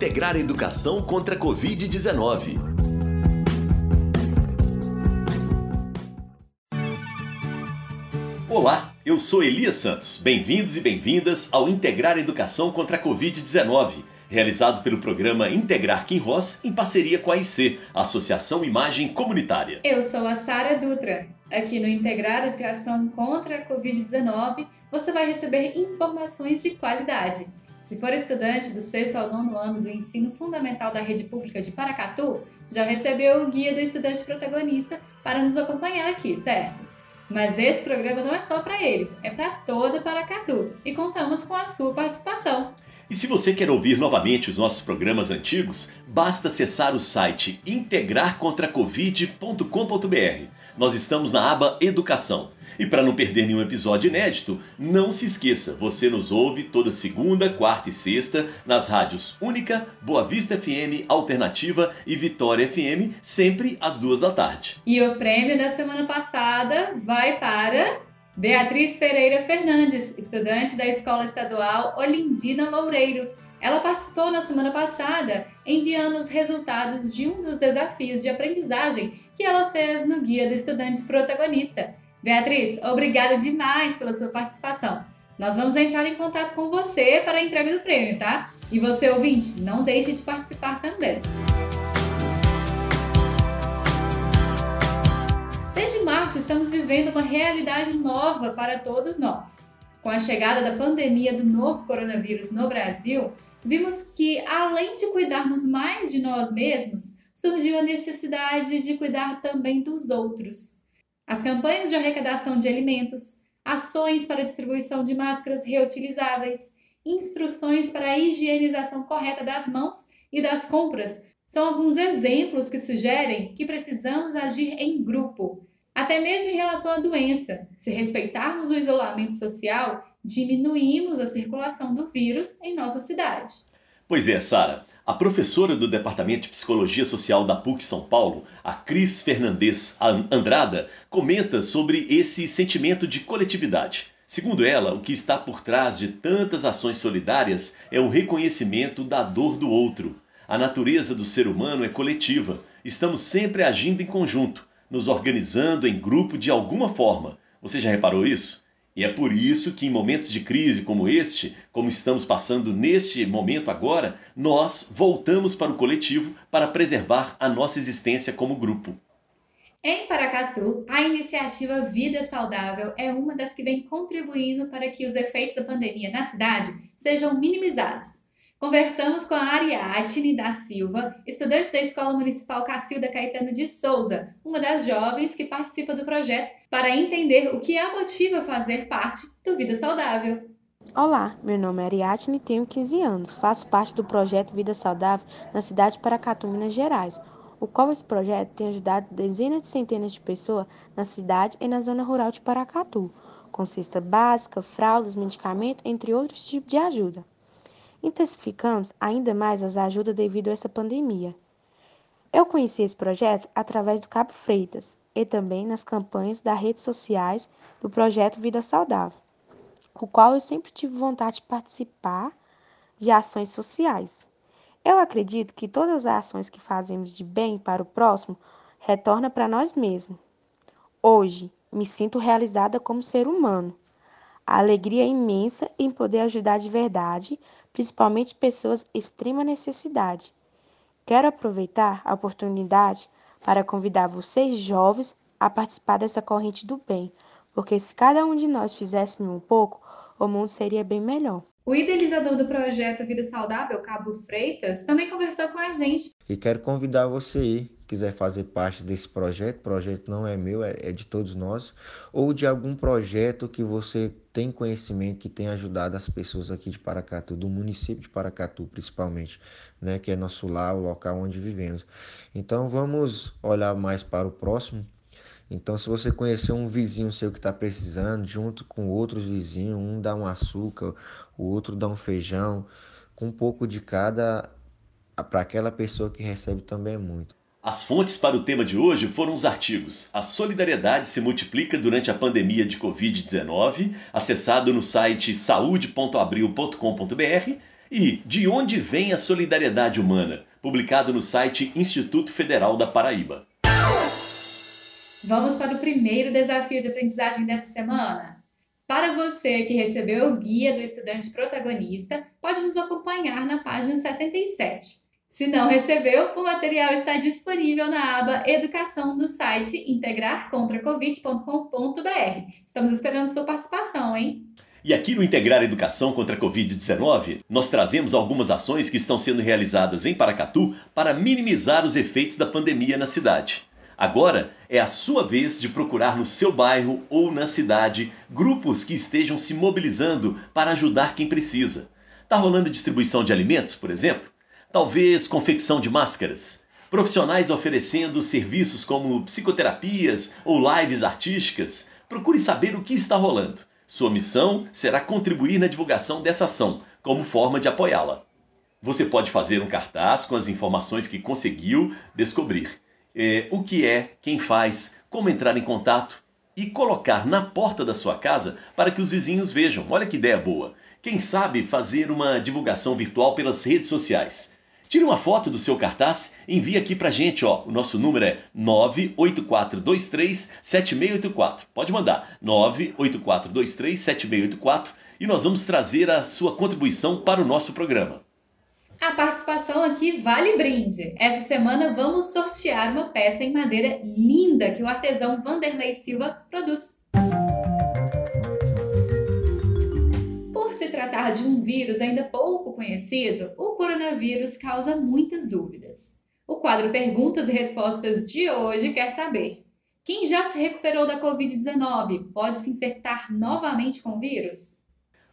integrar a educação contra a Covid-19. Olá, eu sou Elias Santos. Bem-vindos e bem-vindas ao Integrar a Educação contra a Covid-19, realizado pelo programa Integrar Kim Ross em parceria com a IC, Associação Imagem Comunitária. Eu sou a Sara Dutra. Aqui no Integrar Educação contra a Covid-19, você vai receber informações de qualidade se for estudante do sexto ao nono ano do ensino fundamental da rede pública de Paracatu, já recebeu o guia do estudante protagonista para nos acompanhar aqui, certo? Mas esse programa não é só para eles, é para toda Paracatu e contamos com a sua participação. E se você quer ouvir novamente os nossos programas antigos, basta acessar o site integrarcontracovid.com.br. Nós estamos na aba Educação. E para não perder nenhum episódio inédito, não se esqueça, você nos ouve toda segunda, quarta e sexta nas rádios Única, Boa Vista FM, Alternativa e Vitória FM, sempre às duas da tarde. E o prêmio da semana passada vai para Beatriz Pereira Fernandes, estudante da Escola Estadual Olindina Loureiro. Ela participou na semana passada enviando os resultados de um dos desafios de aprendizagem que ela fez no Guia do Estudante Protagonista. Beatriz, obrigada demais pela sua participação. Nós vamos entrar em contato com você para a entrega do prêmio, tá? E você, ouvinte, não deixe de participar também. Desde março, estamos vivendo uma realidade nova para todos nós. Com a chegada da pandemia do novo coronavírus no Brasil, vimos que, além de cuidarmos mais de nós mesmos, surgiu a necessidade de cuidar também dos outros. As campanhas de arrecadação de alimentos, ações para distribuição de máscaras reutilizáveis, instruções para a higienização correta das mãos e das compras são alguns exemplos que sugerem que precisamos agir em grupo, até mesmo em relação à doença. Se respeitarmos o isolamento social, diminuímos a circulação do vírus em nossa cidade. Pois é, Sara. A professora do Departamento de Psicologia Social da PUC São Paulo, a Cris Fernandes Andrada, comenta sobre esse sentimento de coletividade. Segundo ela, o que está por trás de tantas ações solidárias é o reconhecimento da dor do outro. A natureza do ser humano é coletiva. Estamos sempre agindo em conjunto, nos organizando em grupo de alguma forma. Você já reparou isso? E é por isso que em momentos de crise como este, como estamos passando neste momento agora, nós voltamos para o coletivo para preservar a nossa existência como grupo. Em Paracatu, a iniciativa Vida Saudável é uma das que vem contribuindo para que os efeitos da pandemia na cidade sejam minimizados. Conversamos com a Ariadne da Silva, estudante da Escola Municipal Cacilda Caetano de Souza, uma das jovens que participa do projeto, para entender o que a motiva a fazer parte do Vida Saudável. Olá, meu nome é Ariadne, tenho 15 anos, faço parte do projeto Vida Saudável na cidade de Paracatu, Minas Gerais, o qual esse projeto tem ajudado dezenas de centenas de pessoas na cidade e na zona rural de Paracatu, com cesta básica, fraldas, medicamentos, entre outros tipos de ajuda. Intensificamos ainda mais as ajudas devido a essa pandemia. Eu conheci esse projeto através do Cabo Freitas e também nas campanhas das redes sociais do projeto Vida Saudável, o qual eu sempre tive vontade de participar de ações sociais. Eu acredito que todas as ações que fazemos de bem para o próximo retornam para nós mesmos. Hoje, me sinto realizada como ser humano. A alegria é imensa em poder ajudar de verdade principalmente pessoas em extrema necessidade. Quero aproveitar a oportunidade para convidar vocês jovens a participar dessa corrente do bem, porque se cada um de nós fizéssemos um pouco, o mundo seria bem melhor. O idealizador do projeto Vida Saudável, Cabo Freitas, também conversou com a gente. E quero convidar você quiser fazer parte desse projeto, o projeto não é meu, é, é de todos nós, ou de algum projeto que você tem conhecimento, que tem ajudado as pessoas aqui de Paracatu, do município de Paracatu principalmente, né, que é nosso lar, o local onde vivemos. Então vamos olhar mais para o próximo, então, se você conhecer um vizinho seu que está precisando, junto com outros vizinhos, um dá um açúcar, o outro dá um feijão, com um pouco de cada, para aquela pessoa que recebe também é muito. As fontes para o tema de hoje foram os artigos A Solidariedade se Multiplica durante a Pandemia de Covid-19, acessado no site saúde.abril.com.br, E De onde vem a solidariedade humana? Publicado no site Instituto Federal da Paraíba. Vamos para o primeiro desafio de aprendizagem dessa semana. Para você que recebeu o guia do estudante protagonista, pode nos acompanhar na página 77. Se não recebeu, o material está disponível na aba Educação do site integrarcontracovid.com.br. Estamos esperando sua participação, hein? E aqui no Integrar Educação contra a Covid-19, nós trazemos algumas ações que estão sendo realizadas em Paracatu para minimizar os efeitos da pandemia na cidade. Agora é a sua vez de procurar no seu bairro ou na cidade grupos que estejam se mobilizando para ajudar quem precisa. Está rolando distribuição de alimentos, por exemplo? Talvez confecção de máscaras? Profissionais oferecendo serviços como psicoterapias ou lives artísticas? Procure saber o que está rolando. Sua missão será contribuir na divulgação dessa ação, como forma de apoiá-la. Você pode fazer um cartaz com as informações que conseguiu descobrir. É, o que é, quem faz, como entrar em contato e colocar na porta da sua casa para que os vizinhos vejam. Olha que ideia boa! Quem sabe fazer uma divulgação virtual pelas redes sociais. Tire uma foto do seu cartaz envie aqui pra gente, ó. O nosso número é 984237684. Pode mandar 984237684 e nós vamos trazer a sua contribuição para o nosso programa. A participação aqui vale brinde. Essa semana vamos sortear uma peça em madeira linda que o artesão Vanderlei Silva produz. se tratar de um vírus ainda pouco conhecido, o coronavírus causa muitas dúvidas. O quadro Perguntas e Respostas de hoje quer saber: quem já se recuperou da Covid-19 pode se infectar novamente com o vírus?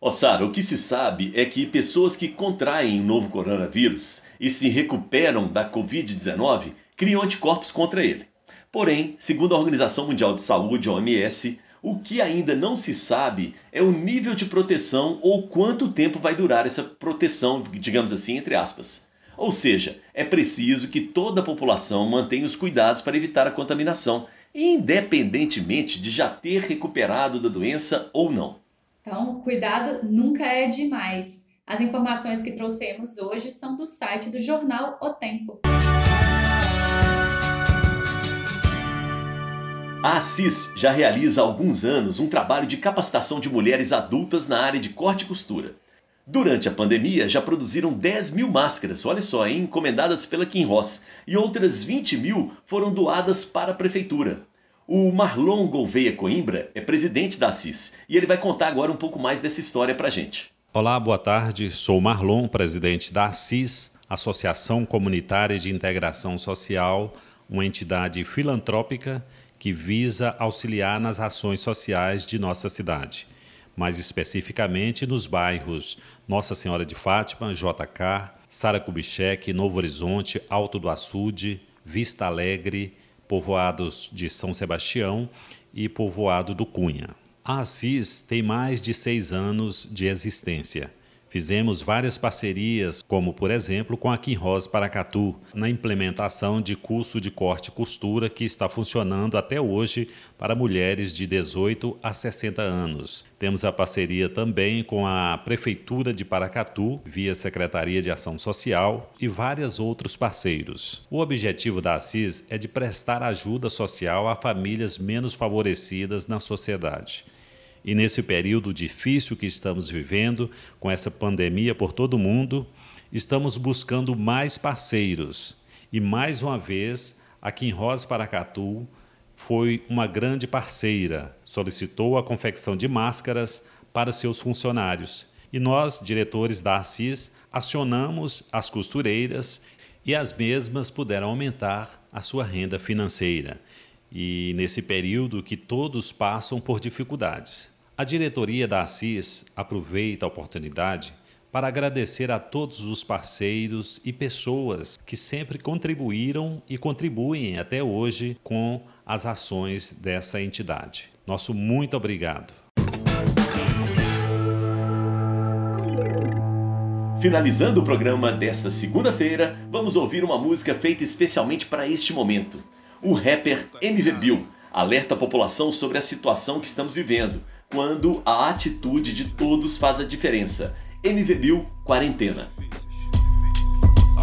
Ó, Sara, o que se sabe é que pessoas que contraem o novo coronavírus e se recuperam da Covid-19 criam anticorpos contra ele. Porém, segundo a Organização Mundial de Saúde, OMS, o que ainda não se sabe é o nível de proteção ou quanto tempo vai durar essa proteção, digamos assim, entre aspas. Ou seja, é preciso que toda a população mantenha os cuidados para evitar a contaminação, independentemente de já ter recuperado da doença ou não. Então, cuidado nunca é demais. As informações que trouxemos hoje são do site do jornal O Tempo. A Assis já realiza há alguns anos um trabalho de capacitação de mulheres adultas na área de corte e costura. Durante a pandemia, já produziram 10 mil máscaras, olha só, hein, encomendadas pela Kim Ross, e outras 20 mil foram doadas para a prefeitura. O Marlon Gouveia Coimbra é presidente da Assis e ele vai contar agora um pouco mais dessa história para gente. Olá, boa tarde. Sou Marlon, presidente da Assis, Associação Comunitária de Integração Social, uma entidade filantrópica que visa auxiliar nas ações sociais de nossa cidade, mais especificamente nos bairros Nossa Senhora de Fátima, JK, Sara Kubitschek, Novo Horizonte, Alto do Açude, Vista Alegre, povoados de São Sebastião e povoado do Cunha. A Assis tem mais de seis anos de existência Fizemos várias parcerias, como por exemplo com a Quinroz Paracatu, na implementação de curso de corte e costura que está funcionando até hoje para mulheres de 18 a 60 anos. Temos a parceria também com a Prefeitura de Paracatu, via Secretaria de Ação Social e vários outros parceiros. O objetivo da Assis é de prestar ajuda social a famílias menos favorecidas na sociedade. E nesse período difícil que estamos vivendo, com essa pandemia por todo o mundo, estamos buscando mais parceiros. E mais uma vez, aqui em Rosa Paracatu foi uma grande parceira, solicitou a confecção de máscaras para seus funcionários. E nós, diretores da Assis, acionamos as costureiras e as mesmas puderam aumentar a sua renda financeira. E nesse período que todos passam por dificuldades. A diretoria da Assis aproveita a oportunidade para agradecer a todos os parceiros e pessoas que sempre contribuíram e contribuem até hoje com as ações dessa entidade. Nosso muito obrigado. Finalizando o programa desta segunda-feira, vamos ouvir uma música feita especialmente para este momento. O rapper MV Bill alerta a população sobre a situação que estamos vivendo quando a atitude de todos faz a diferença. MVBio Quarentena.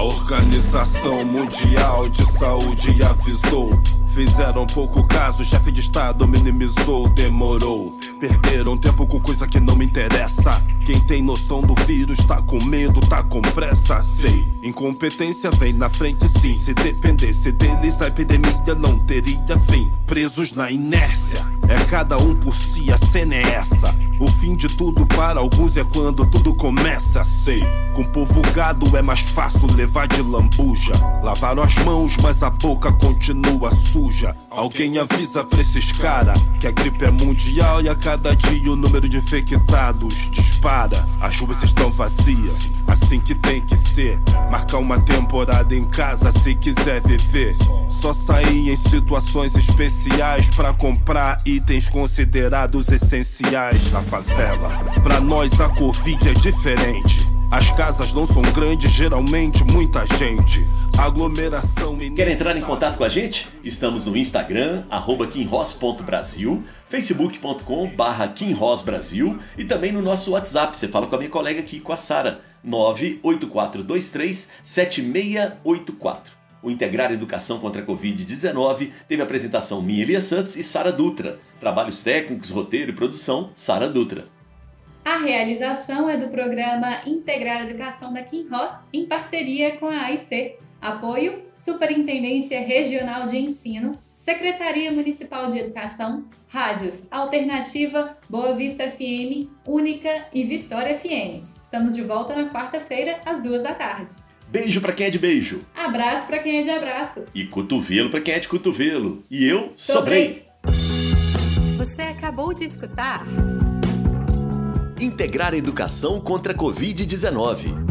A Organização Mundial de Saúde avisou. Fizeram pouco caso, chefe de Estado minimizou, demorou. Perderam tempo com coisa que não me interessa. Quem tem noção do vírus tá com medo, tá com pressa, sei. Incompetência vem na frente sim. Se dependesse deles, a epidemia não teria fim. Presos na inércia, é cada um por si, a cena é essa. O fim de tudo para alguns é quando tudo começa, sei. Com povo gado é mais fácil levar de lambuja. Lavaram as mãos, mas a boca continua suja. Alguém avisa pra esses cara que a gripe é mundial e a cada dia o número de infectados dispara. As ruas estão vazias, assim que tem que ser. Marcar uma temporada em casa se quiser viver. Só sair em situações especiais para comprar itens considerados essenciais favela. Pra nós a Covid é diferente. As casas não são grandes, geralmente muita gente. Aglomeração Quer entrar em contato com a gente? Estamos no Instagram, arroba kinross.brasil, facebook.com barra kinrossbrasil e também no nosso WhatsApp. Você fala com a minha colega aqui, com a Sara, 98423 7684. O Integrar Educação contra a Covid-19 teve apresentação minha, Elia Santos e Sara Dutra. Trabalhos técnicos, roteiro e produção, Sara Dutra. A realização é do programa Integrar Educação da Kim Ross em parceria com a AIC. Apoio: Superintendência Regional de Ensino, Secretaria Municipal de Educação, Rádios Alternativa, Boa Vista FM, Única e Vitória FM. Estamos de volta na quarta-feira, às duas da tarde. Beijo para quem é de beijo. Abraço para quem é de abraço. E cotovelo para quem é de cotovelo. E eu sobrei. Você acabou de escutar Integrar Educação contra a Covid-19